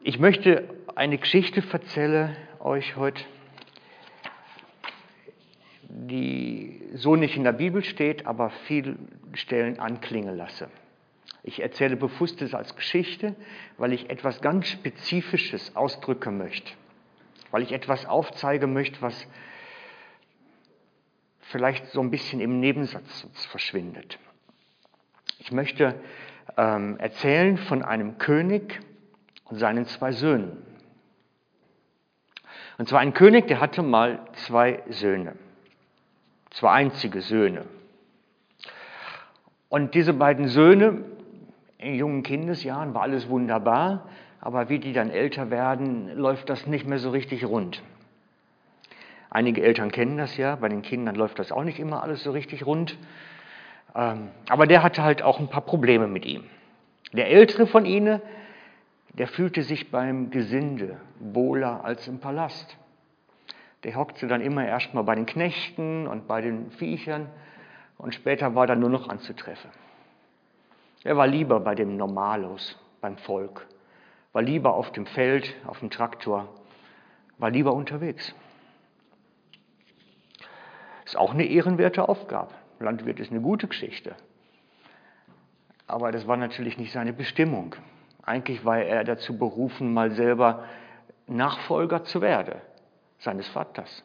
Ich möchte eine Geschichte erzählen euch heute, die so nicht in der Bibel steht, aber viele Stellen anklingen lasse. Ich erzähle bewusst es als Geschichte, weil ich etwas ganz Spezifisches ausdrücken möchte, weil ich etwas aufzeigen möchte, was vielleicht so ein bisschen im Nebensatz verschwindet. Ich möchte ähm, erzählen von einem König und seinen zwei Söhnen. Und zwar ein König, der hatte mal zwei Söhne, zwei einzige Söhne. Und diese beiden Söhne, in jungen Kindesjahren war alles wunderbar, aber wie die dann älter werden, läuft das nicht mehr so richtig rund. Einige Eltern kennen das ja, bei den Kindern läuft das auch nicht immer alles so richtig rund. Ähm, aber der hatte halt auch ein paar Probleme mit ihm. Der ältere von ihnen, der fühlte sich beim Gesinde wohler als im Palast. Der hockte dann immer erstmal bei den Knechten und bei den Viechern und später war er nur noch anzutreffen. Er war lieber bei dem Normalos, beim Volk, war lieber auf dem Feld, auf dem Traktor, war lieber unterwegs. Ist auch eine ehrenwerte Aufgabe. Landwirt ist eine gute Geschichte. Aber das war natürlich nicht seine Bestimmung. Eigentlich war er dazu berufen, mal selber Nachfolger zu werden, seines Vaters.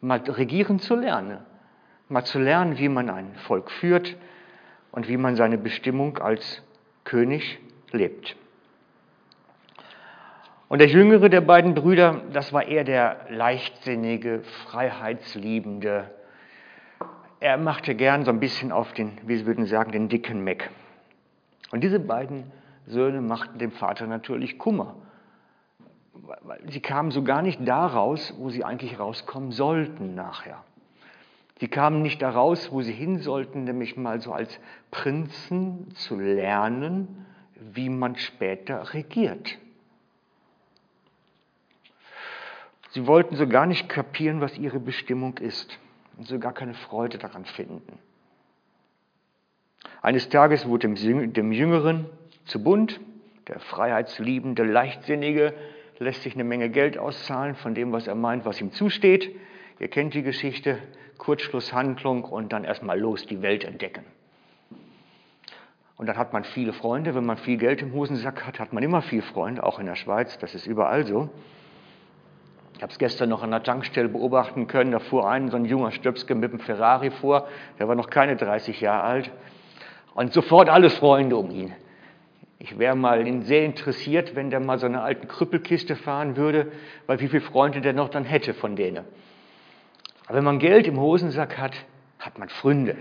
Mal regieren zu lernen. Mal zu lernen, wie man ein Volk führt und wie man seine Bestimmung als König lebt. Und der jüngere der beiden Brüder, das war eher der leichtsinnige, freiheitsliebende. Er machte gern so ein bisschen auf den, wie Sie würden sagen, den dicken Meck. Und diese beiden Söhne machten dem Vater natürlich Kummer. Sie kamen so gar nicht da raus, wo sie eigentlich rauskommen sollten nachher. Sie kamen nicht da raus, wo sie hin sollten, nämlich mal so als Prinzen zu lernen, wie man später regiert. Sie wollten so gar nicht kapieren, was ihre Bestimmung ist und so gar keine Freude daran finden. Eines Tages wurde dem Jüngeren zu bunt, der freiheitsliebende, leichtsinnige lässt sich eine Menge Geld auszahlen von dem, was er meint, was ihm zusteht. Ihr kennt die Geschichte, Kurzschlusshandlung und dann erstmal los die Welt entdecken. Und dann hat man viele Freunde. Wenn man viel Geld im Hosensack hat, hat man immer viele Freunde, auch in der Schweiz. Das ist überall so. Ich habe es gestern noch an der Tankstelle beobachten können. Da fuhr ein so ein junger Stöpske mit einem Ferrari vor. Der war noch keine 30 Jahre alt. Und sofort alle Freunde um ihn. Ich wäre mal sehr interessiert, wenn der mal so eine alten Krüppelkiste fahren würde, weil wie viele Freunde der noch dann hätte von denen. Aber wenn man Geld im Hosensack hat, hat man Freunde,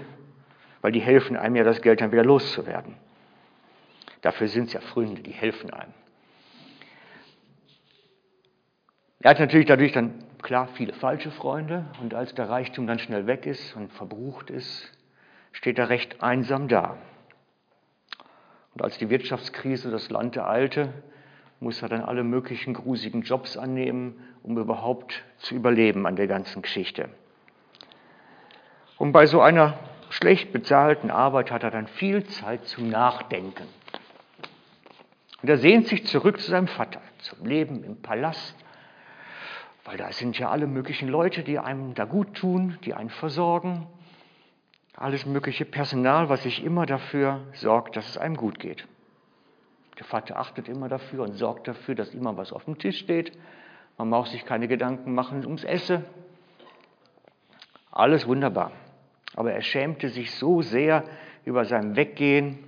weil die helfen einem ja, das Geld dann wieder loszuwerden. Dafür sind es ja Freunde, die helfen einem. Er hat natürlich dadurch dann, klar, viele falsche Freunde und als der Reichtum dann schnell weg ist und verbrucht ist, steht er recht einsam da. Und als die Wirtschaftskrise das Land ereilte, muss er dann alle möglichen grusigen Jobs annehmen, um überhaupt zu überleben an der ganzen Geschichte. Und bei so einer schlecht bezahlten Arbeit hat er dann viel Zeit zum Nachdenken. Und er sehnt sich zurück zu seinem Vater, zum Leben im Palast, weil da sind ja alle möglichen Leute, die einem da gut tun, die einen versorgen alles mögliche Personal, was sich immer dafür sorgt, dass es einem gut geht. Der Vater achtet immer dafür und sorgt dafür, dass immer was auf dem Tisch steht. Man braucht sich keine Gedanken machen ums Essen. Alles wunderbar. Aber er schämte sich so sehr über sein Weggehen,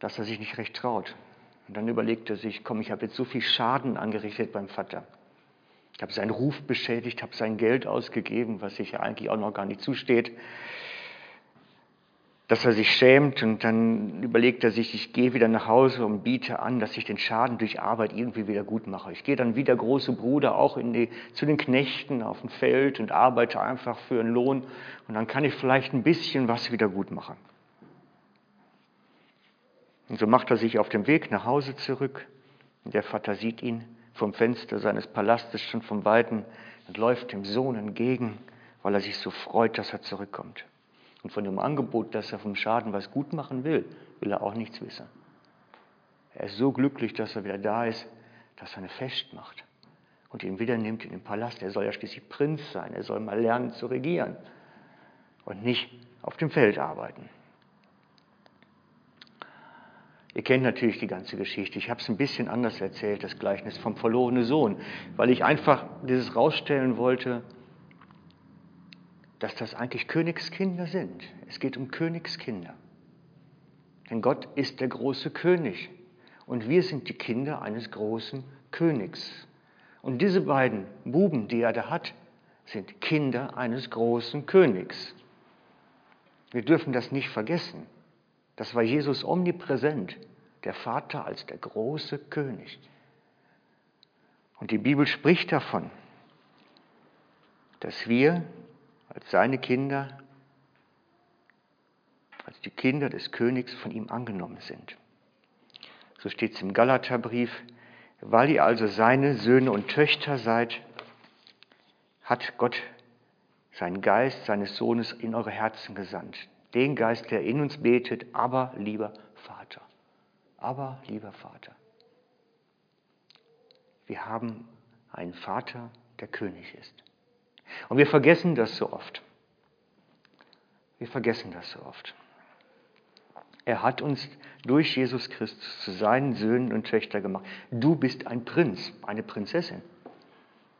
dass er sich nicht recht traut. Und dann überlegt er sich, komm, ich habe jetzt so viel Schaden angerichtet beim Vater. Ich habe seinen Ruf beschädigt, habe sein Geld ausgegeben, was sich ja eigentlich auch noch gar nicht zusteht. Dass er sich schämt und dann überlegt er sich, ich gehe wieder nach Hause und biete an, dass ich den Schaden durch Arbeit irgendwie wieder gut mache. Ich gehe dann wie der große Bruder auch die, zu den Knechten auf dem Feld und arbeite einfach für einen Lohn und dann kann ich vielleicht ein bisschen was wieder gut machen. Und so macht er sich auf dem Weg nach Hause zurück der Vater sieht ihn vom Fenster seines Palastes schon vom Weiten und läuft dem Sohn entgegen, weil er sich so freut, dass er zurückkommt. Und von dem Angebot, dass er vom Schaden was gut machen will, will er auch nichts wissen. Er ist so glücklich, dass er wieder da ist, dass er eine Fest macht und ihn wieder nimmt in den Palast. Er soll ja schließlich Prinz sein, er soll mal lernen zu regieren und nicht auf dem Feld arbeiten. Ihr kennt natürlich die ganze Geschichte. Ich habe es ein bisschen anders erzählt, das Gleichnis vom verlorenen Sohn, weil ich einfach dieses rausstellen wollte, dass das eigentlich Königskinder sind. Es geht um Königskinder. Denn Gott ist der große König und wir sind die Kinder eines großen Königs. Und diese beiden Buben, die er da hat, sind Kinder eines großen Königs. Wir dürfen das nicht vergessen. Das war Jesus omnipräsent, der Vater als der große König. Und die Bibel spricht davon, dass wir als seine Kinder, als die Kinder des Königs von ihm angenommen sind. So steht es im Galaterbrief, weil ihr also seine Söhne und Töchter seid, hat Gott seinen Geist seines Sohnes in eure Herzen gesandt. Den Geist, der in uns betet, aber lieber Vater. Aber lieber Vater. Wir haben einen Vater, der König ist. Und wir vergessen das so oft. Wir vergessen das so oft. Er hat uns durch Jesus Christus zu seinen Söhnen und Töchtern gemacht. Du bist ein Prinz, eine Prinzessin.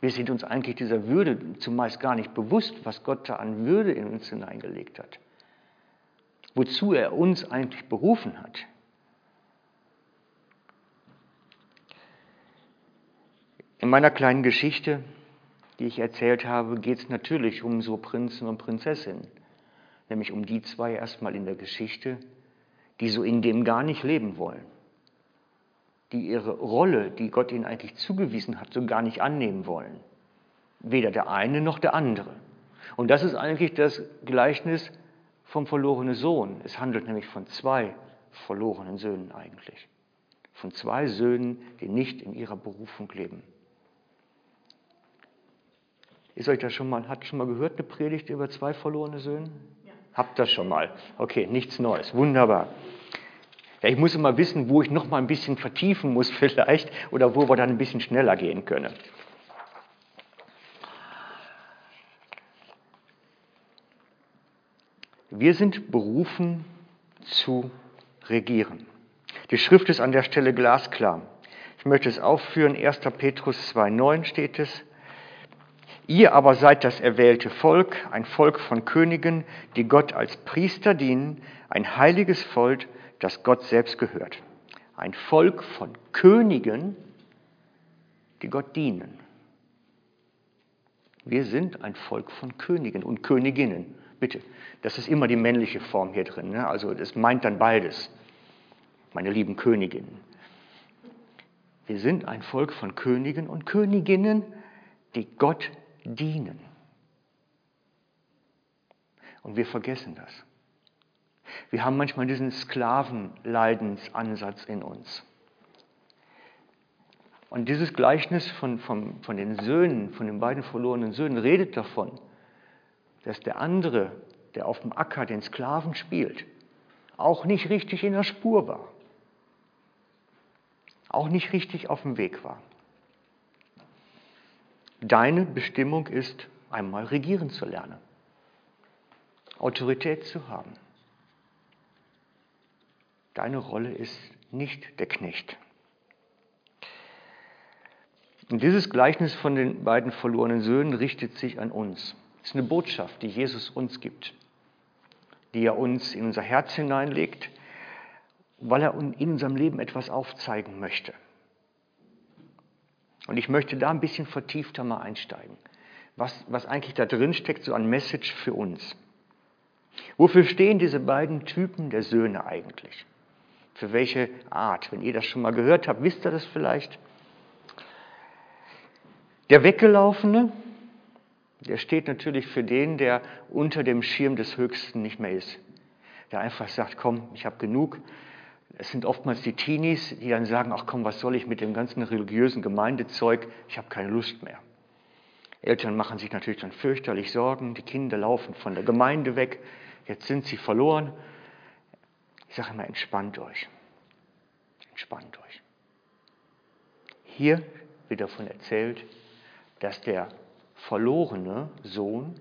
Wir sind uns eigentlich dieser Würde zumeist gar nicht bewusst, was Gott da an Würde in uns hineingelegt hat wozu er uns eigentlich berufen hat. In meiner kleinen Geschichte, die ich erzählt habe, geht es natürlich um so Prinzen und Prinzessinnen, nämlich um die zwei erstmal in der Geschichte, die so in dem gar nicht leben wollen, die ihre Rolle, die Gott ihnen eigentlich zugewiesen hat, so gar nicht annehmen wollen. Weder der eine noch der andere. Und das ist eigentlich das Gleichnis vom verlorenen Sohn. Es handelt nämlich von zwei verlorenen Söhnen eigentlich. Von zwei Söhnen, die nicht in ihrer Berufung leben. Ist euch das schon mal, hat schon mal gehört, eine Predigt über zwei verlorene Söhne? Ja. Habt das schon mal? Okay, nichts Neues. Wunderbar. Ja, ich muss immer wissen, wo ich noch mal ein bisschen vertiefen muss vielleicht oder wo wir dann ein bisschen schneller gehen können. Wir sind berufen zu regieren. Die Schrift ist an der Stelle glasklar. Ich möchte es aufführen. 1. Petrus 2.9 steht es. Ihr aber seid das erwählte Volk, ein Volk von Königen, die Gott als Priester dienen, ein heiliges Volk, das Gott selbst gehört. Ein Volk von Königen, die Gott dienen. Wir sind ein Volk von Königen und Königinnen. Bitte, das ist immer die männliche Form hier drin. Ne? Also das meint dann beides, meine lieben Königinnen. Wir sind ein Volk von Königen und Königinnen, die Gott dienen. Und wir vergessen das. Wir haben manchmal diesen Sklavenleidensansatz in uns. Und dieses Gleichnis von, von, von den Söhnen, von den beiden verlorenen Söhnen, redet davon, dass der andere, der auf dem Acker den Sklaven spielt, auch nicht richtig in der Spur war, auch nicht richtig auf dem Weg war. Deine Bestimmung ist, einmal regieren zu lernen, Autorität zu haben. Deine Rolle ist nicht der Knecht. Und dieses Gleichnis von den beiden verlorenen Söhnen richtet sich an uns. Das ist eine Botschaft, die Jesus uns gibt, die er uns in unser Herz hineinlegt, weil er in unserem Leben etwas aufzeigen möchte. Und ich möchte da ein bisschen vertiefter mal einsteigen, was, was eigentlich da drin steckt, so ein Message für uns. Wofür stehen diese beiden Typen der Söhne eigentlich? Für welche Art? Wenn ihr das schon mal gehört habt, wisst ihr das vielleicht? Der Weggelaufene, der steht natürlich für den, der unter dem Schirm des Höchsten nicht mehr ist. Der einfach sagt, komm, ich habe genug. Es sind oftmals die Teenies, die dann sagen, ach komm, was soll ich mit dem ganzen religiösen Gemeindezeug? Ich habe keine Lust mehr. Eltern machen sich natürlich dann fürchterlich Sorgen. Die Kinder laufen von der Gemeinde weg. Jetzt sind sie verloren. Ich sage immer, entspannt euch. entspannt euch. Hier wird davon erzählt, dass der verlorene Sohn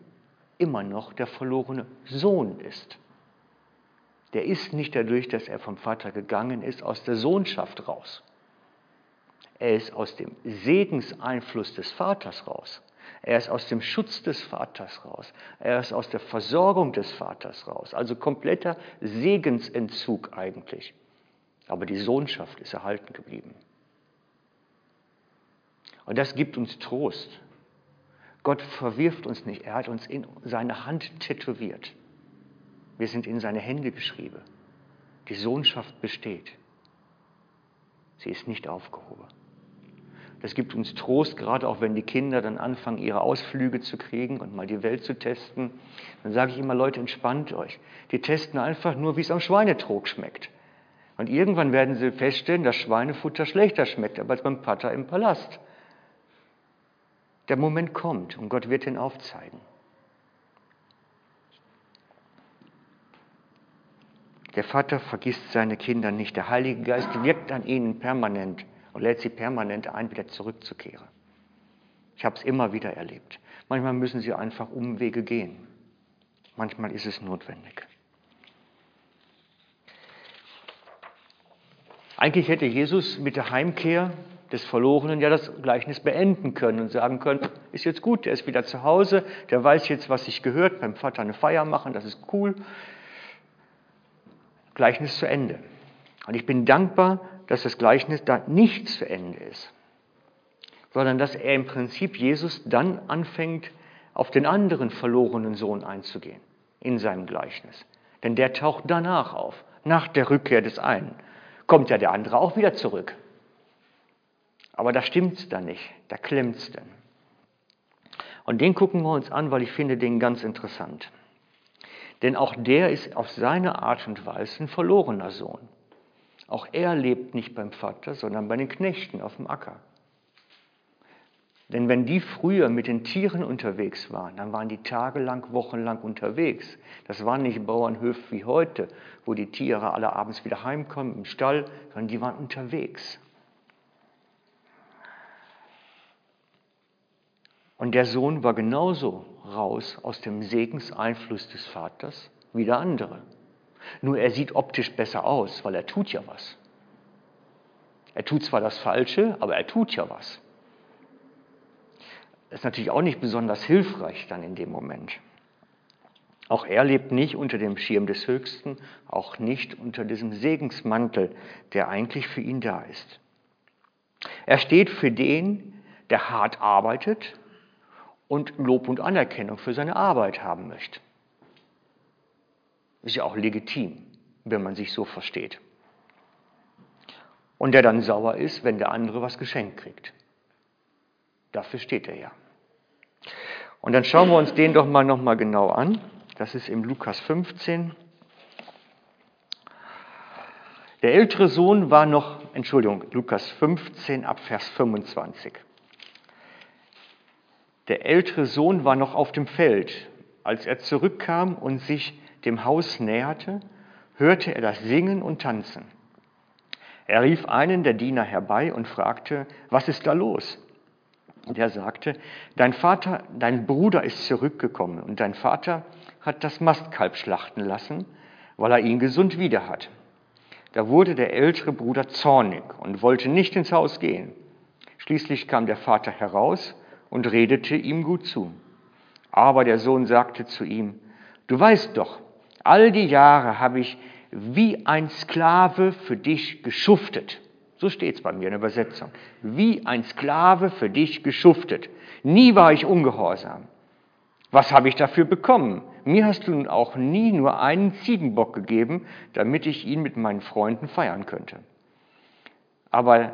immer noch der verlorene Sohn ist. Der ist nicht dadurch, dass er vom Vater gegangen ist, aus der Sohnschaft raus. Er ist aus dem Segenseinfluss des Vaters raus. Er ist aus dem Schutz des Vaters raus. Er ist aus der Versorgung des Vaters raus. Also kompletter Segensentzug eigentlich. Aber die Sohnschaft ist erhalten geblieben. Und das gibt uns Trost. Gott verwirft uns nicht. Er hat uns in seine Hand tätowiert. Wir sind in seine Hände geschrieben. Die Sohnschaft besteht. Sie ist nicht aufgehoben. Das gibt uns Trost, gerade auch wenn die Kinder dann anfangen, ihre Ausflüge zu kriegen und mal die Welt zu testen. Dann sage ich immer, Leute, entspannt euch. Die testen einfach nur, wie es am Schweinetrog schmeckt. Und irgendwann werden sie feststellen, dass Schweinefutter schlechter schmeckt als beim Pater im Palast. Der Moment kommt und Gott wird ihn aufzeigen. Der Vater vergisst seine Kinder nicht. Der Heilige Geist wirkt an ihnen permanent und lädt sie permanent ein, wieder zurückzukehren. Ich habe es immer wieder erlebt. Manchmal müssen sie einfach Umwege gehen. Manchmal ist es notwendig. Eigentlich hätte Jesus mit der Heimkehr des Verlorenen ja das Gleichnis beenden können und sagen können, ist jetzt gut, der ist wieder zu Hause, der weiß jetzt, was sich gehört, beim Vater eine Feier machen, das ist cool. Gleichnis zu Ende. Und ich bin dankbar, dass das Gleichnis da nicht zu Ende ist, sondern dass er im Prinzip Jesus dann anfängt, auf den anderen verlorenen Sohn einzugehen in seinem Gleichnis. Denn der taucht danach auf, nach der Rückkehr des einen. Kommt ja der andere auch wieder zurück. Aber da stimmt es dann nicht, da klemmt es dann. Und den gucken wir uns an, weil ich finde den ganz interessant. Denn auch der ist auf seine Art und Weise ein verlorener Sohn. Auch er lebt nicht beim Vater, sondern bei den Knechten auf dem Acker. Denn wenn die früher mit den Tieren unterwegs waren, dann waren die tagelang, wochenlang unterwegs. Das waren nicht Bauernhöfe wie heute, wo die Tiere alle abends wieder heimkommen im Stall, sondern die waren unterwegs. Und der Sohn war genauso raus aus dem Segenseinfluss des Vaters wie der andere. Nur er sieht optisch besser aus, weil er tut ja was. Er tut zwar das Falsche, aber er tut ja was. Das ist natürlich auch nicht besonders hilfreich dann in dem Moment. Auch er lebt nicht unter dem Schirm des Höchsten, auch nicht unter diesem Segensmantel, der eigentlich für ihn da ist. Er steht für den, der hart arbeitet und Lob und Anerkennung für seine Arbeit haben möchte. Ist ja auch legitim, wenn man sich so versteht. Und der dann sauer ist, wenn der andere was geschenkt kriegt. Dafür steht er ja. Und dann schauen wir uns den doch mal nochmal genau an. Das ist im Lukas 15. Der ältere Sohn war noch, Entschuldigung, Lukas 15 ab Vers 25. Der ältere Sohn war noch auf dem Feld. Als er zurückkam und sich dem Haus näherte, hörte er das Singen und Tanzen. Er rief einen der Diener herbei und fragte, was ist da los? Und er sagte, dein Vater, dein Bruder ist zurückgekommen und dein Vater hat das Mastkalb schlachten lassen, weil er ihn gesund wieder hat. Da wurde der ältere Bruder zornig und wollte nicht ins Haus gehen. Schließlich kam der Vater heraus und redete ihm gut zu. Aber der Sohn sagte zu ihm, du weißt doch, All die Jahre habe ich wie ein Sklave für dich geschuftet. So steht es bei mir in der Übersetzung. Wie ein Sklave für dich geschuftet. Nie war ich ungehorsam. Was habe ich dafür bekommen? Mir hast du nun auch nie nur einen Ziegenbock gegeben, damit ich ihn mit meinen Freunden feiern könnte. Aber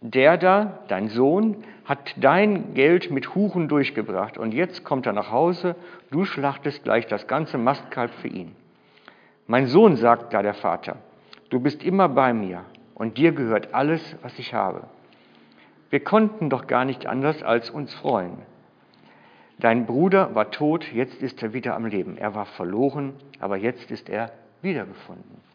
der da, dein Sohn, hat dein Geld mit Huchen durchgebracht und jetzt kommt er nach Hause, du schlachtest gleich das ganze Mastkalb für ihn. Mein Sohn, sagt da der Vater, du bist immer bei mir und dir gehört alles, was ich habe. Wir konnten doch gar nicht anders als uns freuen. Dein Bruder war tot, jetzt ist er wieder am Leben. Er war verloren, aber jetzt ist er wiedergefunden.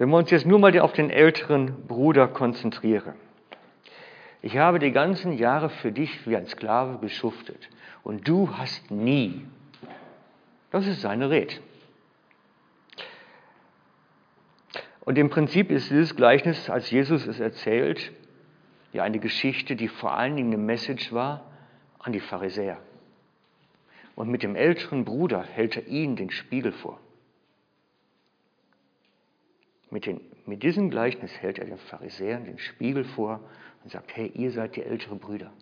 Wenn wir uns jetzt nur mal auf den älteren Bruder konzentrieren. Ich habe die ganzen Jahre für dich wie ein Sklave geschuftet und du hast nie. Das ist seine Rede. Und im Prinzip ist dieses Gleichnis, als Jesus es erzählt, ja eine Geschichte, die vor allen Dingen eine Message war an die Pharisäer. Und mit dem älteren Bruder hält er ihnen den Spiegel vor. Mit, den, mit diesem Gleichnis hält er den Pharisäern den Spiegel vor und sagt, hey, ihr seid die ältere Brüder.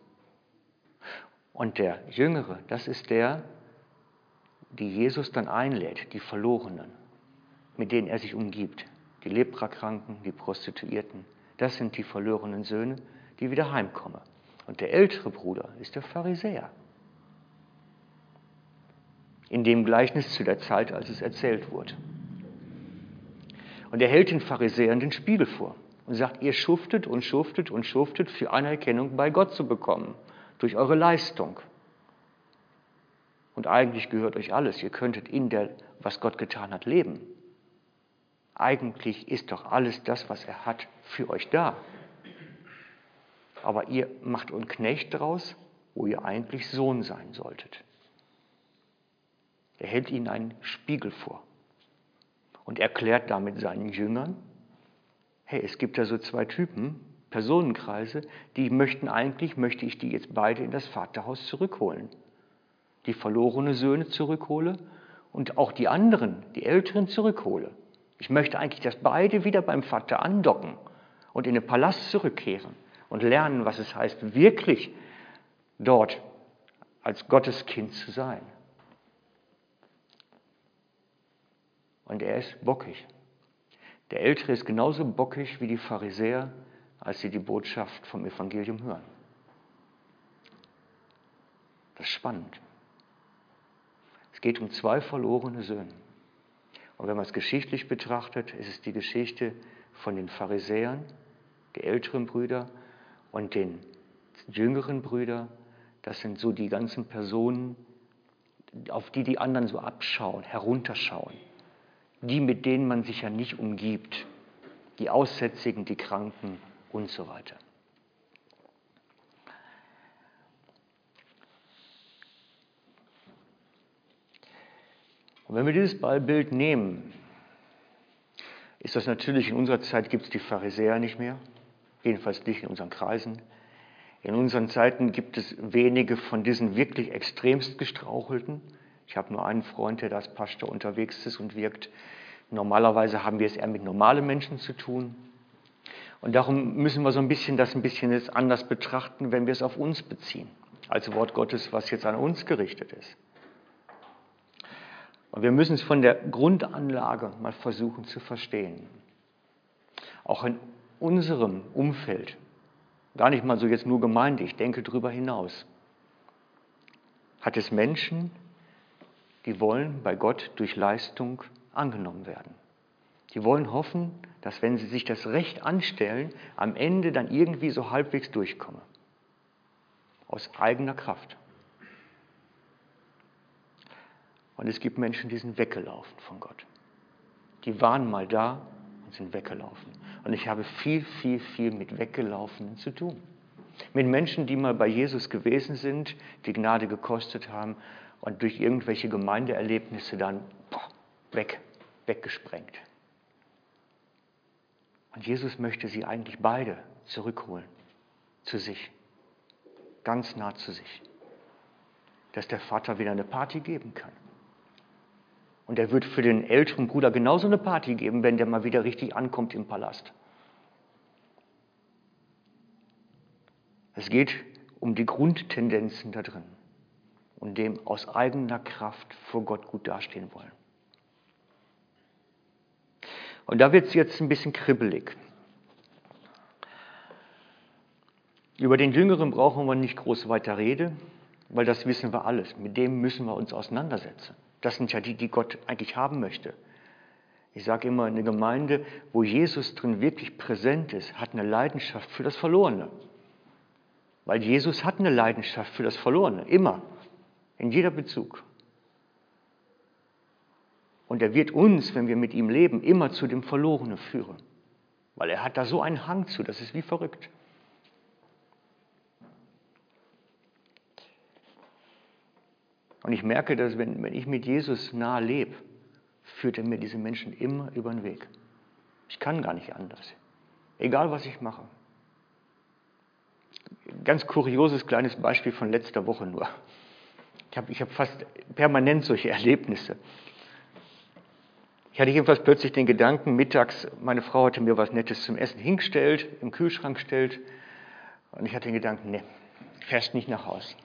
Und der Jüngere, das ist der, die Jesus dann einlädt, die Verlorenen, mit denen er sich umgibt. Die Leprakranken, die Prostituierten, das sind die verlorenen Söhne, die wieder heimkommen. Und der ältere Bruder ist der Pharisäer. In dem Gleichnis zu der Zeit, als es erzählt wurde. Und er hält den Pharisäern den Spiegel vor und sagt, ihr schuftet und schuftet und schuftet für Anerkennung bei Gott zu bekommen, durch eure Leistung. Und eigentlich gehört euch alles. Ihr könntet in der, was Gott getan hat, leben. Eigentlich ist doch alles das, was er hat, für euch da. Aber ihr macht einen Knecht draus, wo ihr eigentlich Sohn sein solltet. Er hält ihnen einen Spiegel vor und erklärt damit seinen Jüngern, hey, es gibt da so zwei Typen, Personenkreise, die möchten eigentlich, möchte ich die jetzt beide in das Vaterhaus zurückholen. Die verlorene Söhne zurückhole und auch die anderen, die Älteren zurückhole. Ich möchte eigentlich, dass beide wieder beim Vater andocken und in den Palast zurückkehren und lernen, was es heißt, wirklich dort als Gotteskind zu sein. Und er ist bockig. Der Ältere ist genauso bockig wie die Pharisäer, als sie die Botschaft vom Evangelium hören. Das ist spannend. Es geht um zwei verlorene Söhne. Und wenn man es geschichtlich betrachtet, ist es die Geschichte von den Pharisäern, die älteren Brüder und den jüngeren Brüder. Das sind so die ganzen Personen, auf die die anderen so abschauen, herunterschauen die, mit denen man sich ja nicht umgibt, die Aussätzigen, die Kranken und so weiter. Und wenn wir dieses Ballbild nehmen, ist das natürlich in unserer Zeit gibt es die Pharisäer nicht mehr, jedenfalls nicht in unseren Kreisen. In unseren Zeiten gibt es wenige von diesen wirklich extremst gestrauchelten, ich habe nur einen Freund, der als Pastor unterwegs ist und wirkt. Normalerweise haben wir es eher mit normalen Menschen zu tun. Und darum müssen wir so ein bisschen das ein bisschen jetzt anders betrachten, wenn wir es auf uns beziehen, als Wort Gottes, was jetzt an uns gerichtet ist. Und wir müssen es von der Grundanlage mal versuchen zu verstehen. Auch in unserem Umfeld, gar nicht mal so jetzt nur Gemeinde, ich denke darüber hinaus, hat es Menschen, die wollen bei Gott durch Leistung angenommen werden. Die wollen hoffen, dass wenn sie sich das Recht anstellen, am Ende dann irgendwie so halbwegs durchkommen. Aus eigener Kraft. Und es gibt Menschen, die sind weggelaufen von Gott. Die waren mal da und sind weggelaufen. Und ich habe viel, viel, viel mit Weggelaufenen zu tun. Mit Menschen, die mal bei Jesus gewesen sind, die Gnade gekostet haben und durch irgendwelche Gemeindeerlebnisse dann weg, weggesprengt. Und Jesus möchte sie eigentlich beide zurückholen zu sich, ganz nah zu sich, dass der Vater wieder eine Party geben kann. Und er wird für den älteren Bruder genauso eine Party geben, wenn der mal wieder richtig ankommt im Palast. Es geht um die Grundtendenzen da drin und dem aus eigener Kraft vor Gott gut dastehen wollen. Und da wird es jetzt ein bisschen kribbelig. Über den Jüngeren brauchen wir nicht groß weiter reden, weil das wissen wir alles. Mit dem müssen wir uns auseinandersetzen. Das sind ja die, die Gott eigentlich haben möchte. Ich sage immer, eine Gemeinde, wo Jesus drin wirklich präsent ist, hat eine Leidenschaft für das Verlorene. Weil Jesus hat eine Leidenschaft für das Verlorene, immer. In jeder Bezug. Und er wird uns, wenn wir mit ihm leben, immer zu dem Verlorenen führen. Weil er hat da so einen Hang zu, das ist wie verrückt. Und ich merke, dass wenn, wenn ich mit Jesus nahe lebe, führt er mir diese Menschen immer über den Weg. Ich kann gar nicht anders. Egal, was ich mache. Ganz kurioses kleines Beispiel von letzter Woche nur. Ich habe ich hab fast permanent solche Erlebnisse. Ich hatte jedenfalls plötzlich den Gedanken, mittags, meine Frau hatte mir was Nettes zum Essen hingestellt, im Kühlschrank gestellt. Und ich hatte den Gedanken, ne, fährst nicht nach Hause.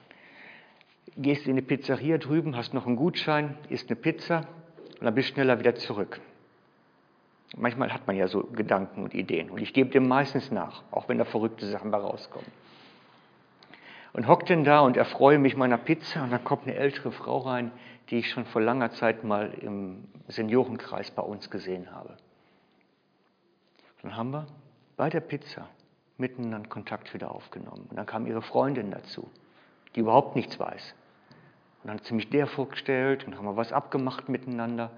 Gehst in eine Pizzeria drüben, hast noch einen Gutschein, isst eine Pizza und dann bist du schneller wieder zurück. Manchmal hat man ja so Gedanken und Ideen und ich gebe dem meistens nach, auch wenn da verrückte Sachen bei rauskommen. Und hock denn da und erfreue mich meiner Pizza und dann kommt eine ältere Frau rein, die ich schon vor langer Zeit mal im Seniorenkreis bei uns gesehen habe. Dann haben wir bei der Pizza miteinander Kontakt wieder aufgenommen. Und dann kam ihre Freundin dazu, die überhaupt nichts weiß. Und dann hat sie mich der vorgestellt und haben wir was abgemacht miteinander.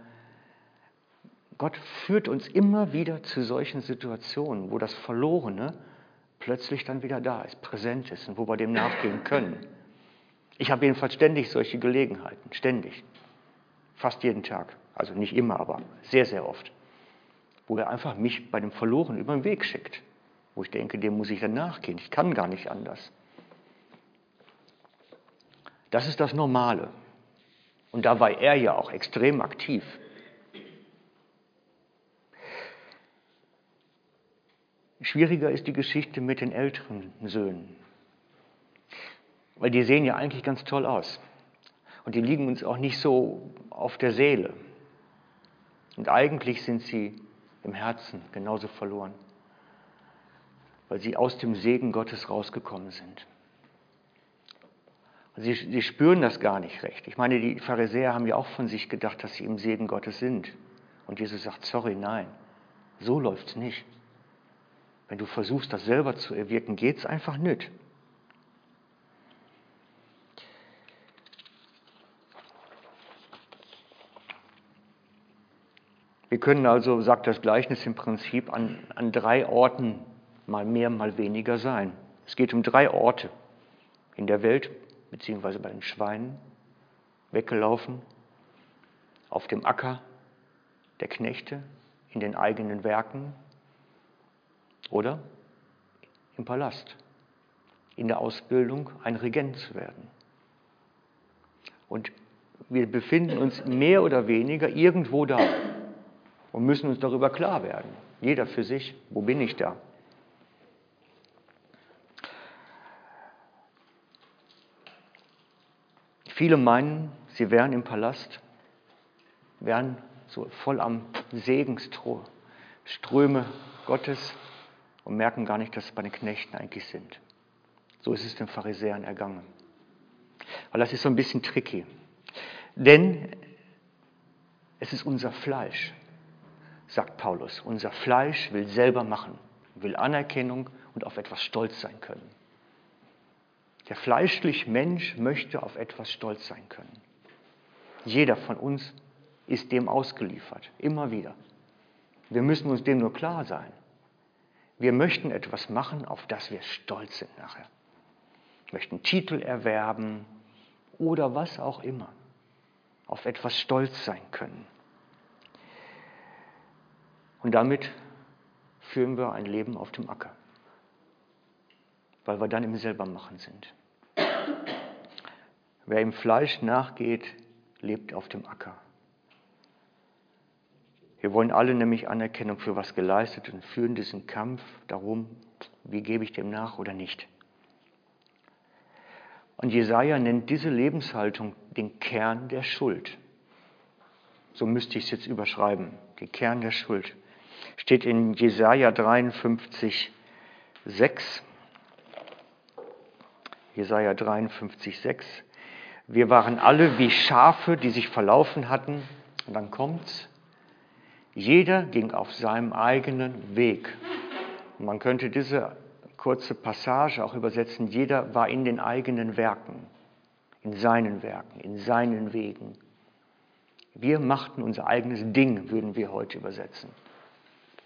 Gott führt uns immer wieder zu solchen Situationen, wo das Verlorene plötzlich dann wieder da ist, präsent ist und wo wir dem nachgehen können. Ich habe jedenfalls ständig solche Gelegenheiten, ständig, fast jeden Tag, also nicht immer, aber sehr, sehr oft, wo er einfach mich bei dem Verlorenen über den Weg schickt, wo ich denke, dem muss ich dann nachgehen, ich kann gar nicht anders. Das ist das Normale. Und da war er ja auch extrem aktiv. Schwieriger ist die Geschichte mit den älteren Söhnen. Weil die sehen ja eigentlich ganz toll aus. Und die liegen uns auch nicht so auf der Seele. Und eigentlich sind sie im Herzen genauso verloren, weil sie aus dem Segen Gottes rausgekommen sind. Sie, sie spüren das gar nicht recht. Ich meine, die Pharisäer haben ja auch von sich gedacht, dass sie im Segen Gottes sind. Und Jesus sagt, sorry, nein, so läuft es nicht. Wenn du versuchst, das selber zu erwirken, geht es einfach nicht. Wir können also, sagt das Gleichnis im Prinzip, an, an drei Orten mal mehr, mal weniger sein. Es geht um drei Orte in der Welt, beziehungsweise bei den Schweinen, weggelaufen, auf dem Acker der Knechte, in den eigenen Werken oder im Palast, in der Ausbildung, ein Regent zu werden. Und wir befinden uns mehr oder weniger irgendwo da und müssen uns darüber klar werden. Jeder für sich, wo bin ich da? Viele meinen, sie wären im Palast, wären so voll am Segensströme Gottes und merken gar nicht, dass es bei den Knechten eigentlich sind. So ist es den Pharisäern ergangen. Weil das ist so ein bisschen tricky. Denn es ist unser Fleisch, sagt Paulus. Unser Fleisch will selber machen, will Anerkennung und auf etwas stolz sein können. Der fleischliche Mensch möchte auf etwas stolz sein können. Jeder von uns ist dem ausgeliefert, immer wieder. Wir müssen uns dem nur klar sein. Wir möchten etwas machen, auf das wir stolz sind nachher. Wir möchten Titel erwerben oder was auch immer. Auf etwas stolz sein können. Und damit führen wir ein Leben auf dem Acker, weil wir dann im Selbermachen sind. Wer im Fleisch nachgeht, lebt auf dem Acker. Wir wollen alle nämlich Anerkennung für was geleistet und führen diesen Kampf darum, wie gebe ich dem nach oder nicht. Und Jesaja nennt diese Lebenshaltung den Kern der Schuld. So müsste ich es jetzt überschreiben, den Kern der Schuld steht in Jesaja 53, 6. Jesaja 53, 6. Wir waren alle wie Schafe, die sich verlaufen hatten. Und dann kommt's. Jeder ging auf seinem eigenen Weg. Man könnte diese kurze Passage auch übersetzen. Jeder war in den eigenen Werken, in seinen Werken, in seinen Wegen. Wir machten unser eigenes Ding, würden wir heute übersetzen.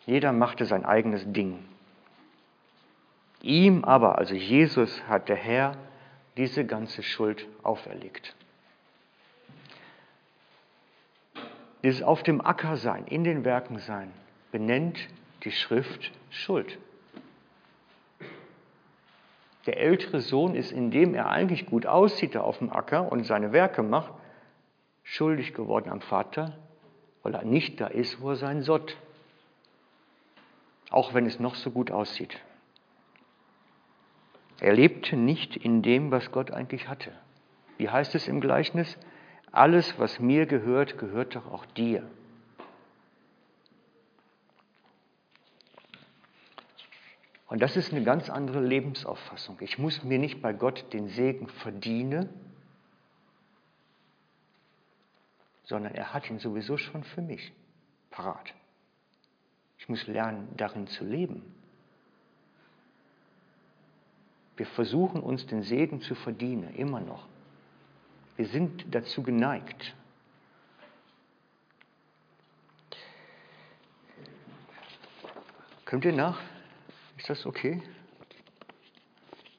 Jeder machte sein eigenes Ding. Ihm aber, also Jesus, hat der Herr diese ganze Schuld auferlegt. Dieses auf dem Acker sein, in den Werken sein, benennt die Schrift Schuld. Der ältere Sohn ist, indem er eigentlich gut aussieht da auf dem Acker und seine Werke macht, schuldig geworden am Vater, weil er nicht da ist, wo er sein sollte. Auch wenn es noch so gut aussieht. Er lebte nicht in dem, was Gott eigentlich hatte. Wie heißt es im Gleichnis? Alles, was mir gehört, gehört doch auch dir. Und das ist eine ganz andere Lebensauffassung. Ich muss mir nicht bei Gott den Segen verdienen, sondern er hat ihn sowieso schon für mich parat. Ich muss lernen, darin zu leben. Wir versuchen uns den Segen zu verdienen, immer noch. Wir sind dazu geneigt. Könnt ihr nach? Ist das okay?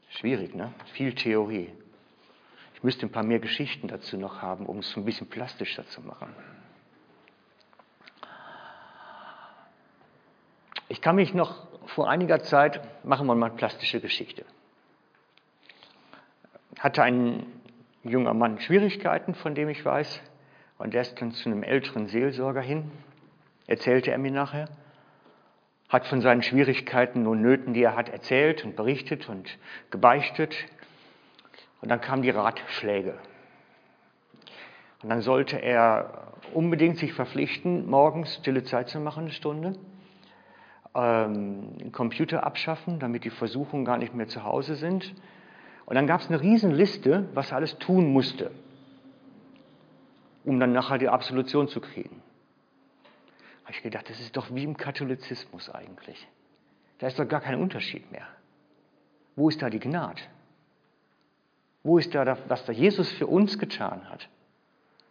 Schwierig, ne? Viel Theorie. Ich müsste ein paar mehr Geschichten dazu noch haben, um es ein bisschen plastischer zu machen. Ich kann mich noch vor einiger Zeit, machen wir mal plastische Geschichte, hatte ein junger Mann Schwierigkeiten, von dem ich weiß, und der ist dann zu einem älteren Seelsorger hin, erzählte er mir nachher hat von seinen Schwierigkeiten und Nöten, die er hat, erzählt und berichtet und gebeichtet. Und dann kamen die Ratschläge. Und dann sollte er unbedingt sich verpflichten, morgens stille Zeit zu machen, eine Stunde, ähm, Computer abschaffen, damit die Versuchungen gar nicht mehr zu Hause sind. Und dann gab es eine Riesenliste, was er alles tun musste, um dann nachher die Absolution zu kriegen habe ich gedacht, das ist doch wie im Katholizismus eigentlich. Da ist doch gar kein Unterschied mehr. Wo ist da die Gnade? Wo ist da, was da Jesus für uns getan hat?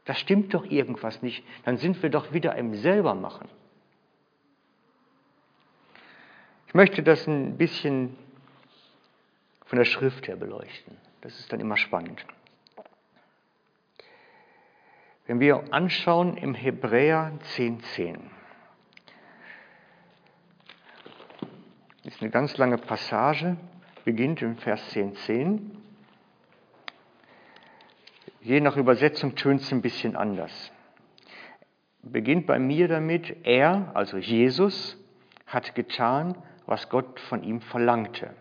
Da stimmt doch irgendwas nicht. Dann sind wir doch wieder im Selbermachen. Ich möchte das ein bisschen von der Schrift her beleuchten. Das ist dann immer spannend. Wenn wir anschauen im Hebräer 10,10. 10, ist eine ganz lange Passage, beginnt im Vers 10.10. 10. Je nach Übersetzung tönt es ein bisschen anders. Beginnt bei mir damit, er, also Jesus, hat getan, was Gott von ihm verlangte.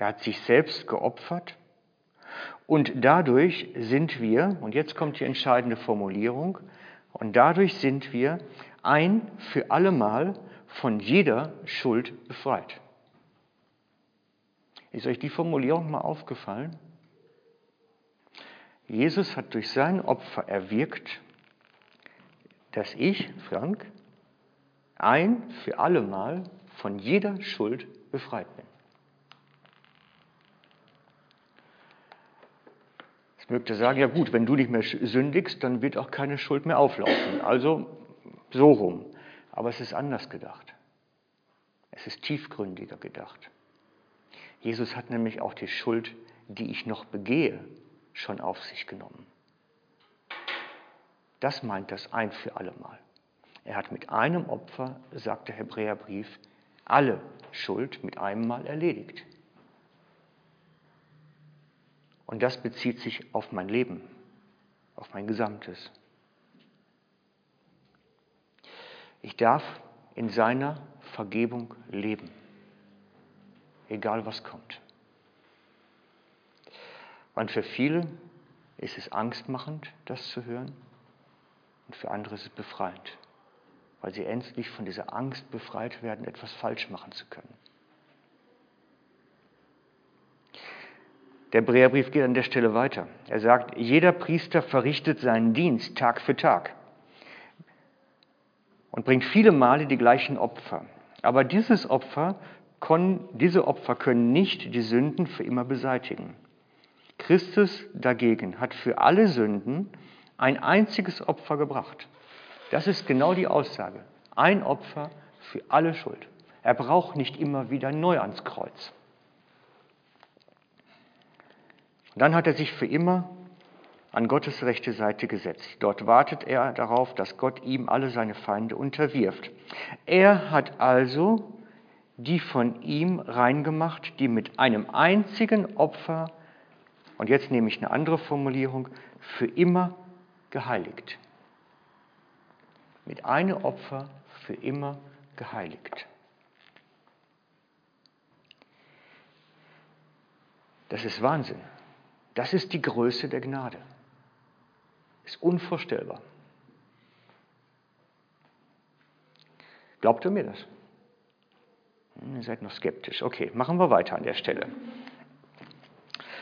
Er hat sich selbst geopfert und dadurch sind wir, und jetzt kommt die entscheidende Formulierung, und dadurch sind wir ein für allemal von jeder Schuld befreit. Ist euch die Formulierung mal aufgefallen? Jesus hat durch sein Opfer erwirkt, dass ich, Frank, ein für allemal von jeder Schuld befreit bin. Jetzt mögt ihr sagen, ja gut, wenn du nicht mehr sündigst, dann wird auch keine Schuld mehr auflaufen. Also so rum. Aber es ist anders gedacht. Es ist tiefgründiger gedacht. Jesus hat nämlich auch die Schuld, die ich noch begehe, schon auf sich genommen. Das meint das ein für alle Mal. Er hat mit einem Opfer, sagt der Hebräerbrief, alle Schuld mit einem Mal erledigt. Und das bezieht sich auf mein Leben, auf mein Gesamtes. Ich darf in seiner Vergebung leben, egal was kommt. Und für viele ist es angstmachend, das zu hören, und für andere ist es befreiend, weil sie endlich von dieser Angst befreit werden, etwas falsch machen zu können. Der Breherbrief geht an der Stelle weiter. Er sagt, jeder Priester verrichtet seinen Dienst Tag für Tag und bringt viele Male die gleichen Opfer. Aber dieses Opfer, diese Opfer können nicht die Sünden für immer beseitigen. Christus dagegen hat für alle Sünden ein einziges Opfer gebracht. Das ist genau die Aussage. Ein Opfer für alle Schuld. Er braucht nicht immer wieder neu ans Kreuz. Und dann hat er sich für immer an Gottes rechte Seite gesetzt. Dort wartet er darauf, dass Gott ihm alle seine Feinde unterwirft. Er hat also die von ihm reingemacht, die mit einem einzigen Opfer, und jetzt nehme ich eine andere Formulierung, für immer geheiligt. Mit einem Opfer für immer geheiligt. Das ist Wahnsinn. Das ist die Größe der Gnade. Ist unvorstellbar. Glaubt ihr mir das? Hm, ihr seid noch skeptisch. Okay, machen wir weiter an der Stelle.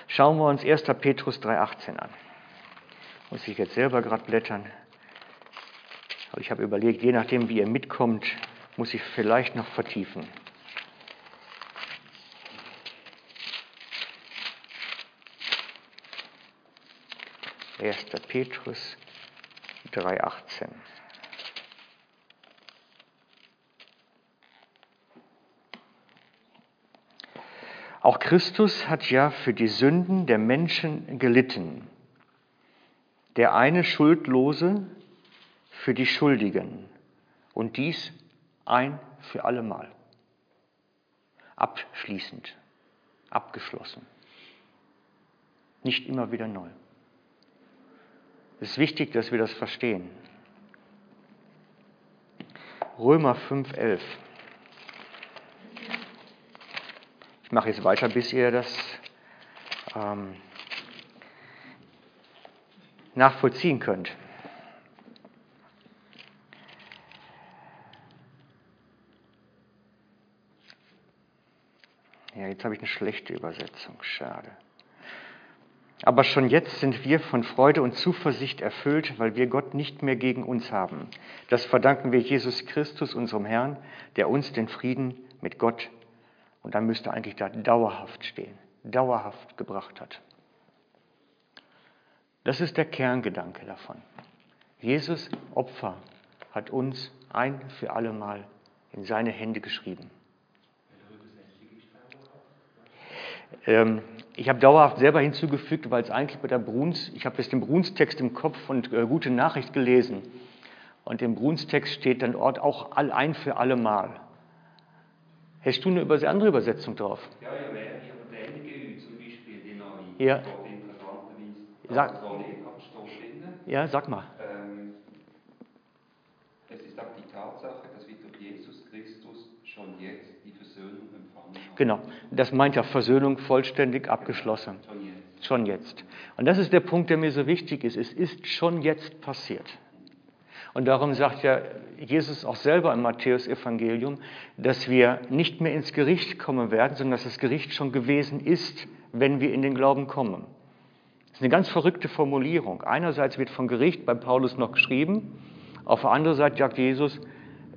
Schauen wir uns 1. Petrus 3,18 an. Muss ich jetzt selber gerade blättern. Aber ich habe überlegt, je nachdem, wie ihr mitkommt, muss ich vielleicht noch vertiefen. 1. Petrus 3,18. Auch Christus hat ja für die Sünden der Menschen gelitten. Der eine Schuldlose für die Schuldigen und dies ein für allemal. Abschließend, abgeschlossen. Nicht immer wieder neu. Es ist wichtig, dass wir das verstehen. Römer 5,11. Ich mache jetzt weiter, bis ihr das ähm, nachvollziehen könnt. Ja, jetzt habe ich eine schlechte Übersetzung, schade. Aber schon jetzt sind wir von Freude und Zuversicht erfüllt, weil wir Gott nicht mehr gegen uns haben. Das verdanken wir Jesus Christus, unserem Herrn, der uns den Frieden mit Gott, und dann müsste eigentlich da dauerhaft stehen, dauerhaft gebracht hat. Das ist der Kerngedanke davon. Jesus Opfer hat uns ein für alle Mal in seine Hände geschrieben. Ähm, ich habe dauerhaft selber hinzugefügt, weil es eigentlich bei der Bruns, ich habe jetzt den Bruns-Text im Kopf und äh, gute Nachricht gelesen. Und im Bruns-Text steht dann Ort auch all ein für alle Mal. Hast du eine andere Übersetzung drauf? Ja, ja, ich habe den geübt, zum Beispiel die neue. Ja. Sag, ja, sag mal. Ähm, es ist auch die Tatsache, dass wir durch Jesus Christus schon jetzt die Versöhnung empfangen haben. Genau, das meint ja Versöhnung vollständig abgeschlossen. Schon jetzt. Schon jetzt. Und das ist der Punkt, der mir so wichtig ist. Es ist schon jetzt passiert. Und darum sagt ja Jesus auch selber im Matthäus-Evangelium, dass wir nicht mehr ins Gericht kommen werden, sondern dass das Gericht schon gewesen ist, wenn wir in den Glauben kommen. Das ist eine ganz verrückte Formulierung. Einerseits wird von Gericht bei Paulus noch geschrieben, auf der anderen Seite sagt Jesus,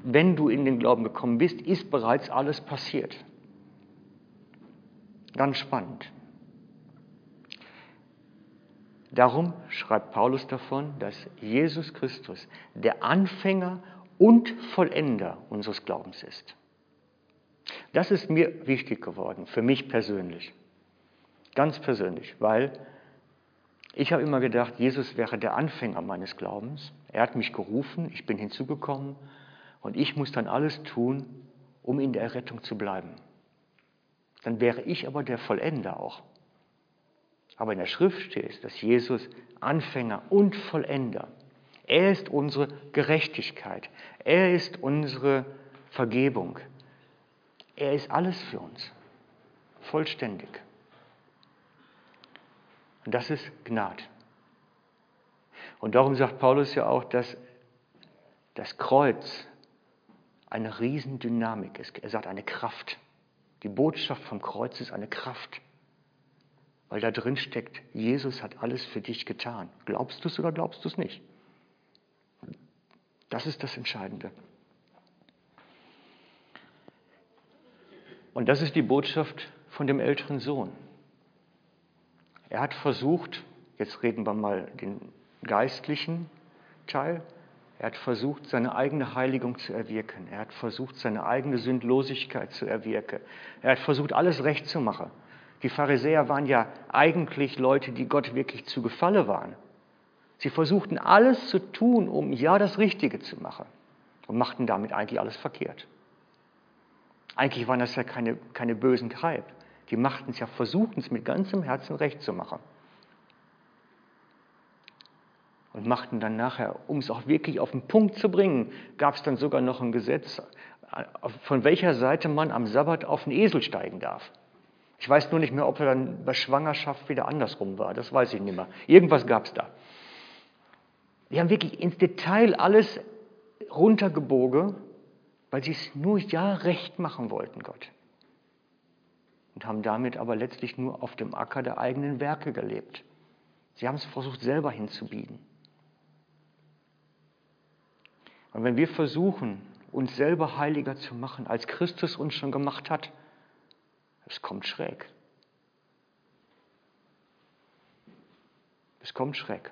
wenn du in den Glauben gekommen bist, ist bereits alles passiert. Ganz spannend. Darum schreibt Paulus davon, dass Jesus Christus der Anfänger und Vollender unseres Glaubens ist. Das ist mir wichtig geworden, für mich persönlich. Ganz persönlich, weil ich habe immer gedacht, Jesus wäre der Anfänger meines Glaubens. Er hat mich gerufen, ich bin hinzugekommen und ich muss dann alles tun, um in der Errettung zu bleiben. Dann wäre ich aber der Vollender auch. Aber in der Schrift steht, dass Jesus Anfänger und Vollender. Er ist unsere Gerechtigkeit. Er ist unsere Vergebung. Er ist alles für uns. Vollständig. Und das ist Gnade. Und darum sagt Paulus ja auch, dass das Kreuz eine Riesendynamik ist. Er sagt eine Kraft. Die Botschaft vom Kreuz ist eine Kraft, weil da drin steckt, Jesus hat alles für dich getan. Glaubst du es oder glaubst du es nicht? Das ist das Entscheidende. Und das ist die Botschaft von dem älteren Sohn. Er hat versucht, jetzt reden wir mal den geistlichen Teil. Er hat versucht, seine eigene Heiligung zu erwirken. Er hat versucht, seine eigene Sündlosigkeit zu erwirken. Er hat versucht, alles recht zu machen. Die Pharisäer waren ja eigentlich Leute, die Gott wirklich zu Gefalle waren. Sie versuchten alles zu tun, um ja das Richtige zu machen und machten damit eigentlich alles verkehrt. Eigentlich waren das ja keine, keine bösen Treib. Die machten es ja, versuchten es mit ganzem Herzen recht zu machen. Und machten dann nachher, um es auch wirklich auf den Punkt zu bringen, gab es dann sogar noch ein Gesetz, von welcher Seite man am Sabbat auf den Esel steigen darf. Ich weiß nur nicht mehr, ob er dann bei Schwangerschaft wieder andersrum war. Das weiß ich nicht mehr. Irgendwas gab es da. Die haben wirklich ins Detail alles runtergebogen, weil sie es nur ja recht machen wollten, Gott. Und haben damit aber letztlich nur auf dem Acker der eigenen Werke gelebt. Sie haben es versucht, selber hinzubiegen. Und wenn wir versuchen, uns selber heiliger zu machen, als Christus uns schon gemacht hat, es kommt schräg. Es kommt schräg.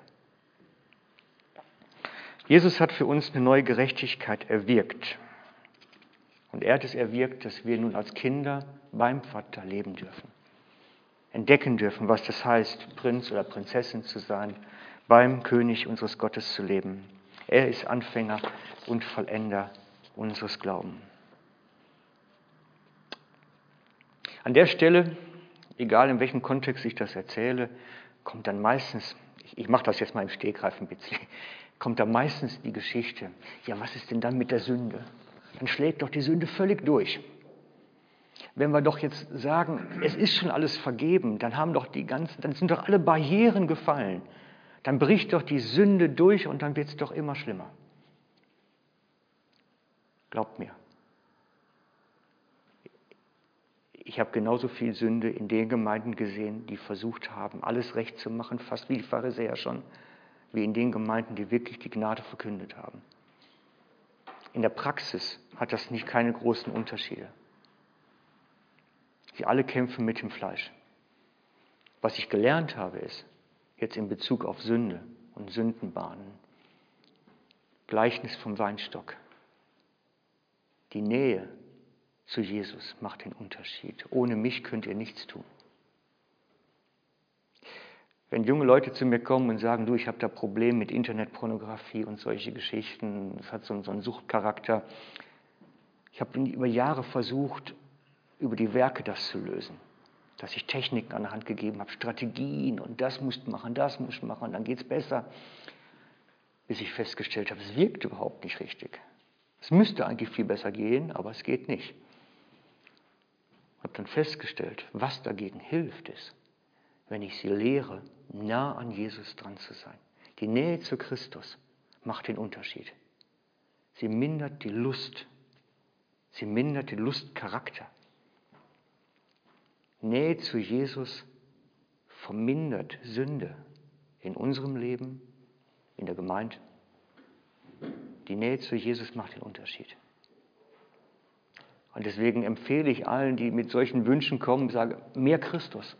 Jesus hat für uns eine neue Gerechtigkeit erwirkt. Und er hat es erwirkt, dass wir nun als Kinder beim Vater leben dürfen. Entdecken dürfen, was das heißt, Prinz oder Prinzessin zu sein, beim König unseres Gottes zu leben. Er ist Anfänger und Vollender unseres Glaubens. An der Stelle, egal in welchem Kontext ich das erzähle, kommt dann meistens, ich, ich mache das jetzt mal im bisschen, kommt dann meistens die Geschichte, ja, was ist denn dann mit der Sünde? Dann schlägt doch die Sünde völlig durch. Wenn wir doch jetzt sagen, es ist schon alles vergeben, dann haben doch die ganzen, dann sind doch alle Barrieren gefallen. Dann bricht doch die Sünde durch und dann wird es doch immer schlimmer. Glaubt mir, Ich habe genauso viel Sünde in den Gemeinden gesehen, die versucht haben, alles recht zu machen, fast wie die Pharisäer schon, wie in den Gemeinden, die wirklich die Gnade verkündet haben. In der Praxis hat das nicht keine großen Unterschiede. Sie alle kämpfen mit dem Fleisch. Was ich gelernt habe, ist, jetzt in Bezug auf Sünde und Sündenbahnen, Gleichnis vom Weinstock. Die Nähe zu Jesus macht den Unterschied. Ohne mich könnt ihr nichts tun. Wenn junge Leute zu mir kommen und sagen, du, ich habe da Probleme mit Internetpornografie und solche Geschichten, das hat so, einen Suchtcharakter. Ich habe über Jahre versucht, über die Werke das zu lösen. Dass ich Techniken an der Hand gegeben habe, Strategien und das musst du machen, das musst du machen, dann geht es besser. Bis ich festgestellt habe, es wirkt überhaupt nicht richtig. Es müsste eigentlich viel besser gehen, aber es geht nicht habe dann festgestellt, was dagegen hilft, ist, wenn ich sie lehre, nah an Jesus dran zu sein. Die Nähe zu Christus macht den Unterschied. Sie mindert die Lust. Sie mindert den Lustcharakter. Nähe zu Jesus vermindert Sünde in unserem Leben, in der Gemeinde. Die Nähe zu Jesus macht den Unterschied. Und deswegen empfehle ich allen, die mit solchen Wünschen kommen, sage, mehr Christus.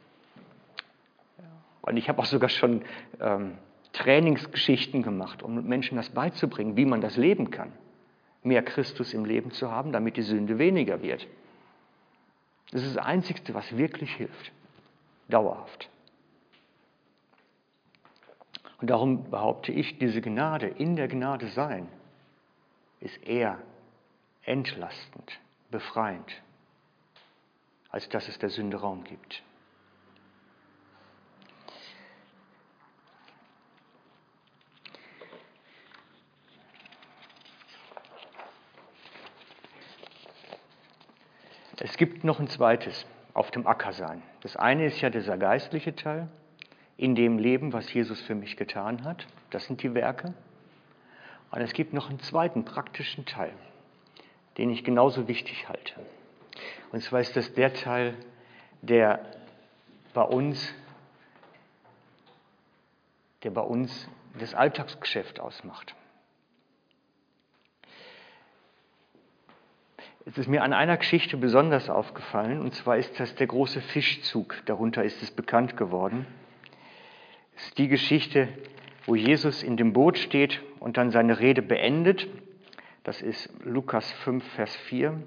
Und ich habe auch sogar schon ähm, Trainingsgeschichten gemacht, um Menschen das beizubringen, wie man das leben kann. Mehr Christus im Leben zu haben, damit die Sünde weniger wird. Das ist das Einzige, was wirklich hilft. Dauerhaft. Und darum behaupte ich, diese Gnade, in der Gnade sein, ist eher entlastend befreiend, als dass es der Sünde Raum gibt. Es gibt noch ein zweites, auf dem Acker sein. Das eine ist ja dieser geistliche Teil, in dem Leben, was Jesus für mich getan hat. Das sind die Werke. Und es gibt noch einen zweiten praktischen Teil den ich genauso wichtig halte. Und zwar ist das der Teil, der bei uns, der bei uns das Alltagsgeschäft ausmacht. Es ist mir an einer Geschichte besonders aufgefallen, und zwar ist das der große Fischzug. Darunter ist es bekannt geworden. Es ist die Geschichte wo Jesus in dem Boot steht und dann seine Rede beendet. Das ist Lukas 5, Vers 4.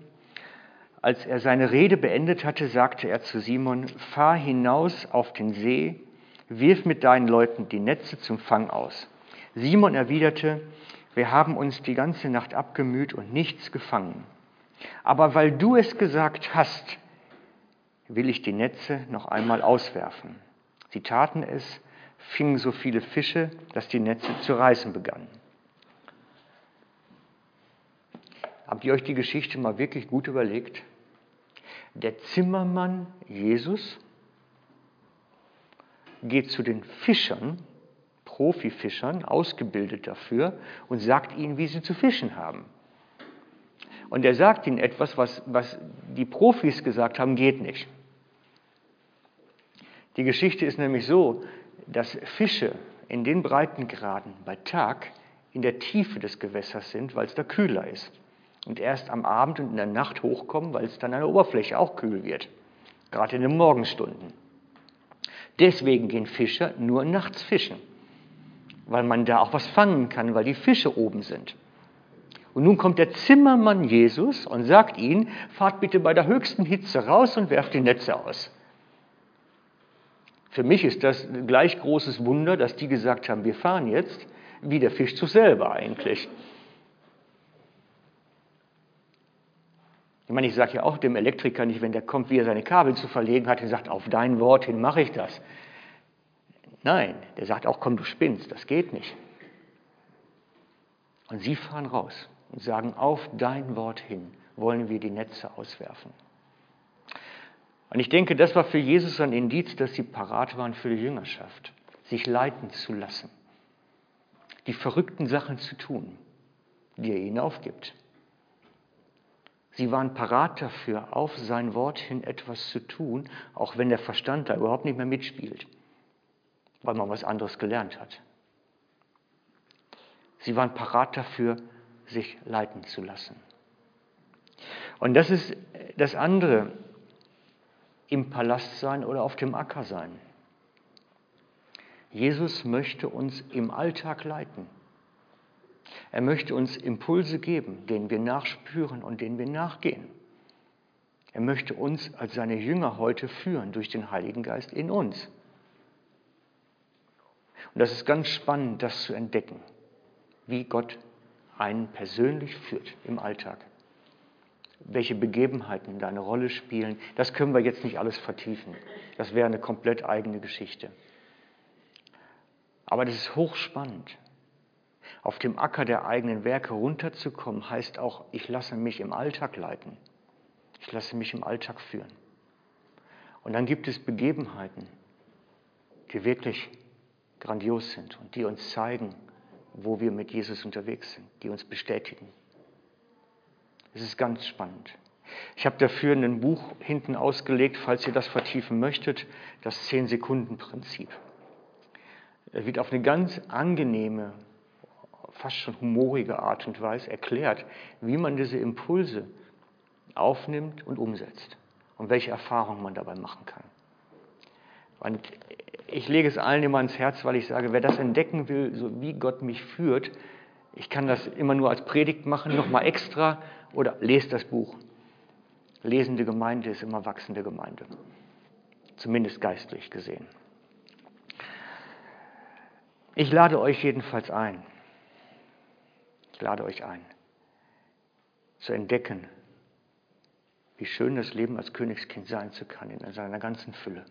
Als er seine Rede beendet hatte, sagte er zu Simon, fahr hinaus auf den See, wirf mit deinen Leuten die Netze zum Fang aus. Simon erwiderte, wir haben uns die ganze Nacht abgemüht und nichts gefangen. Aber weil du es gesagt hast, will ich die Netze noch einmal auswerfen. Sie taten es, fingen so viele Fische, dass die Netze zu reißen begannen. Habt ihr euch die Geschichte mal wirklich gut überlegt? Der Zimmermann Jesus geht zu den Fischern, Profifischern, ausgebildet dafür, und sagt ihnen, wie sie zu fischen haben. Und er sagt ihnen etwas, was, was die Profis gesagt haben, geht nicht. Die Geschichte ist nämlich so, dass Fische in den Breitengraden bei Tag in der Tiefe des Gewässers sind, weil es da kühler ist. Und erst am Abend und in der Nacht hochkommen, weil es dann an der Oberfläche auch kühl wird. Gerade in den Morgenstunden. Deswegen gehen Fischer nur nachts fischen. Weil man da auch was fangen kann, weil die Fische oben sind. Und nun kommt der Zimmermann Jesus und sagt ihnen, fahrt bitte bei der höchsten Hitze raus und werft die Netze aus. Für mich ist das ein gleich großes Wunder, dass die gesagt haben, wir fahren jetzt, wie der Fischzug selber eigentlich. Ich meine, ich sage ja auch dem Elektriker nicht, wenn der kommt, wie er seine Kabel zu verlegen hat, und sagt, auf dein Wort hin mache ich das. Nein, der sagt auch, komm, du spinnst, das geht nicht. Und sie fahren raus und sagen, auf dein Wort hin wollen wir die Netze auswerfen. Und ich denke, das war für Jesus ein Indiz, dass sie parat waren für die Jüngerschaft, sich leiten zu lassen, die verrückten Sachen zu tun, die er ihnen aufgibt. Sie waren parat dafür, auf sein Wort hin etwas zu tun, auch wenn der Verstand da überhaupt nicht mehr mitspielt, weil man was anderes gelernt hat. Sie waren parat dafür, sich leiten zu lassen. Und das ist das andere, im Palast sein oder auf dem Acker sein. Jesus möchte uns im Alltag leiten. Er möchte uns Impulse geben, denen wir nachspüren und denen wir nachgehen. Er möchte uns als seine Jünger heute führen durch den Heiligen Geist in uns. Und das ist ganz spannend, das zu entdecken, wie Gott einen persönlich führt im Alltag welche Begebenheiten da eine Rolle spielen. Das können wir jetzt nicht alles vertiefen. Das wäre eine komplett eigene Geschichte. Aber das ist hochspannend. Auf dem Acker der eigenen Werke runterzukommen, heißt auch, ich lasse mich im Alltag leiten. Ich lasse mich im Alltag führen. Und dann gibt es Begebenheiten, die wirklich grandios sind und die uns zeigen, wo wir mit Jesus unterwegs sind, die uns bestätigen. Es ist ganz spannend. Ich habe dafür ein Buch hinten ausgelegt, falls ihr das vertiefen möchtet, das 10-Sekunden-Prinzip. Es wird auf eine ganz angenehme, fast schon humorige Art und Weise erklärt, wie man diese Impulse aufnimmt und umsetzt und welche Erfahrungen man dabei machen kann. Und ich lege es allen immer ans Herz, weil ich sage, wer das entdecken will, so wie Gott mich führt, ich kann das immer nur als Predigt machen, nochmal extra oder lest das Buch. Lesende Gemeinde ist immer wachsende Gemeinde. Zumindest geistlich gesehen. Ich lade euch jedenfalls ein. Ich lade euch ein, zu entdecken, wie schön das Leben als Königskind sein zu kann in seiner ganzen Fülle.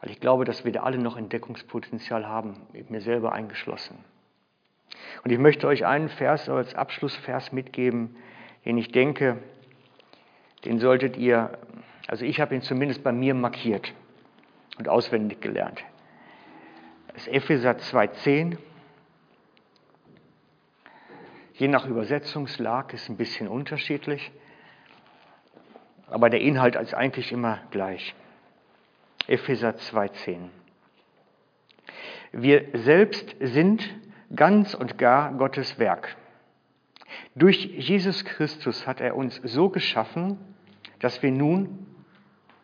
Weil ich glaube, dass wir da alle noch Entdeckungspotenzial haben, mir selber eingeschlossen. Und ich möchte euch einen Vers als Abschlussvers mitgeben, den ich denke, den solltet ihr, also ich habe ihn zumindest bei mir markiert und auswendig gelernt. Das Epheser 2,10. Je nach Übersetzungslag ist ein bisschen unterschiedlich, aber der Inhalt ist eigentlich immer gleich. Epheser 2,10. Wir selbst sind ganz und gar Gottes Werk. Durch Jesus Christus hat er uns so geschaffen, dass wir nun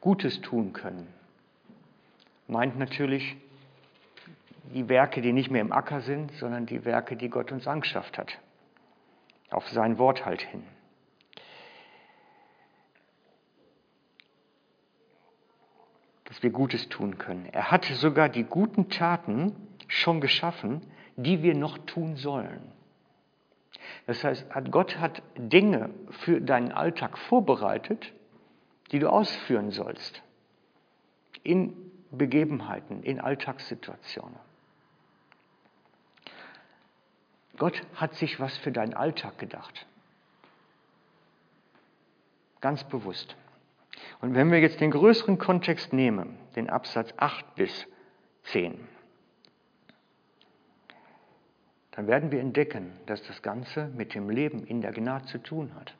Gutes tun können. Meint natürlich die Werke, die nicht mehr im Acker sind, sondern die Werke, die Gott uns angeschafft hat. Auf sein Wort halt hin. Dass wir Gutes tun können. Er hat sogar die guten Taten schon geschaffen, die wir noch tun sollen. Das heißt, Gott hat Dinge für deinen Alltag vorbereitet, die du ausführen sollst. In Begebenheiten, in Alltagssituationen. Gott hat sich was für deinen Alltag gedacht. Ganz bewusst. Und wenn wir jetzt den größeren Kontext nehmen, den Absatz 8 bis 10, dann werden wir entdecken, dass das Ganze mit dem Leben in der Gnade zu tun hat.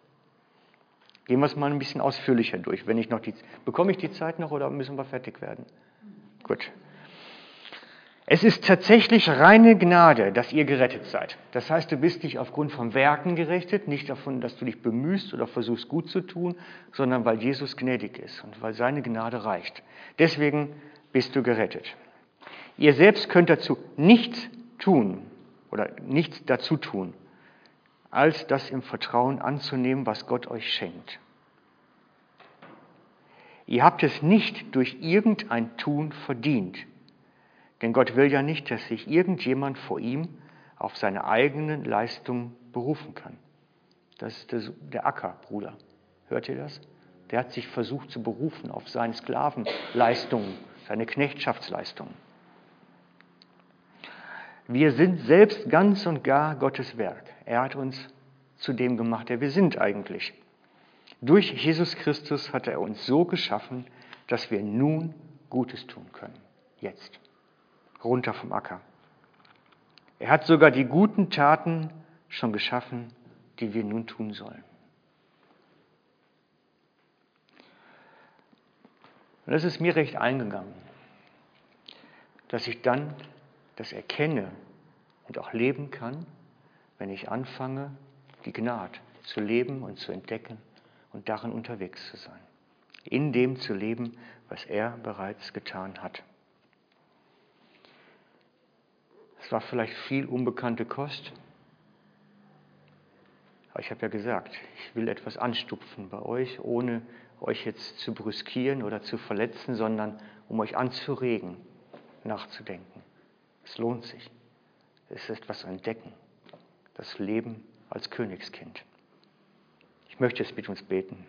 Gehen wir es mal ein bisschen ausführlicher durch. Wenn ich noch die, bekomme ich die Zeit noch oder müssen wir fertig werden? Gut. Es ist tatsächlich reine Gnade, dass ihr gerettet seid. Das heißt, du bist nicht aufgrund von Werken gerechtet, nicht davon, dass du dich bemühst oder versuchst gut zu tun, sondern weil Jesus gnädig ist und weil seine Gnade reicht. Deswegen bist du gerettet. Ihr selbst könnt dazu nichts tun, oder nichts dazu tun, als das im Vertrauen anzunehmen, was Gott euch schenkt. Ihr habt es nicht durch irgendein Tun verdient, denn Gott will ja nicht, dass sich irgendjemand vor ihm auf seine eigenen Leistungen berufen kann. Das ist der Ackerbruder. Hört ihr das? Der hat sich versucht zu berufen auf seine Sklavenleistungen, seine Knechtschaftsleistungen. Wir sind selbst ganz und gar Gottes Werk. Er hat uns zu dem gemacht, der wir sind eigentlich. Durch Jesus Christus hat er uns so geschaffen, dass wir nun Gutes tun können. Jetzt. Runter vom Acker. Er hat sogar die guten Taten schon geschaffen, die wir nun tun sollen. Und das ist mir recht eingegangen, dass ich dann das erkenne und auch leben kann, wenn ich anfange, die Gnade zu leben und zu entdecken und darin unterwegs zu sein. In dem zu leben, was er bereits getan hat. Es war vielleicht viel unbekannte Kost, aber ich habe ja gesagt, ich will etwas anstupfen bei euch, ohne euch jetzt zu brüskieren oder zu verletzen, sondern um euch anzuregen, nachzudenken. Es lohnt sich. Es ist etwas entdecken. Das Leben als Königskind. Ich möchte es mit uns beten.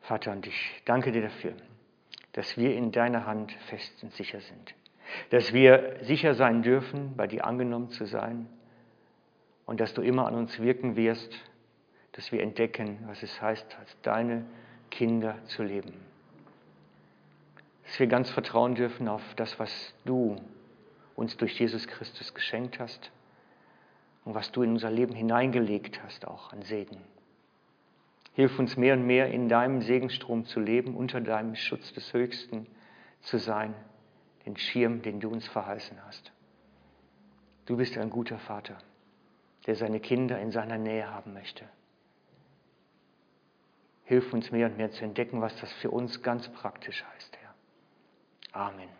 Vater, und ich danke dir dafür, dass wir in deiner Hand fest und sicher sind. Dass wir sicher sein dürfen, bei dir angenommen zu sein. Und dass du immer an uns wirken wirst, dass wir entdecken, was es heißt, als deine Kinder zu leben dass wir ganz vertrauen dürfen auf das, was du uns durch Jesus Christus geschenkt hast und was du in unser Leben hineingelegt hast, auch an Segen. Hilf uns mehr und mehr in deinem Segenstrom zu leben, unter deinem Schutz des Höchsten zu sein, den Schirm, den du uns verheißen hast. Du bist ein guter Vater, der seine Kinder in seiner Nähe haben möchte. Hilf uns mehr und mehr zu entdecken, was das für uns ganz praktisch heißt, Herr. Amen.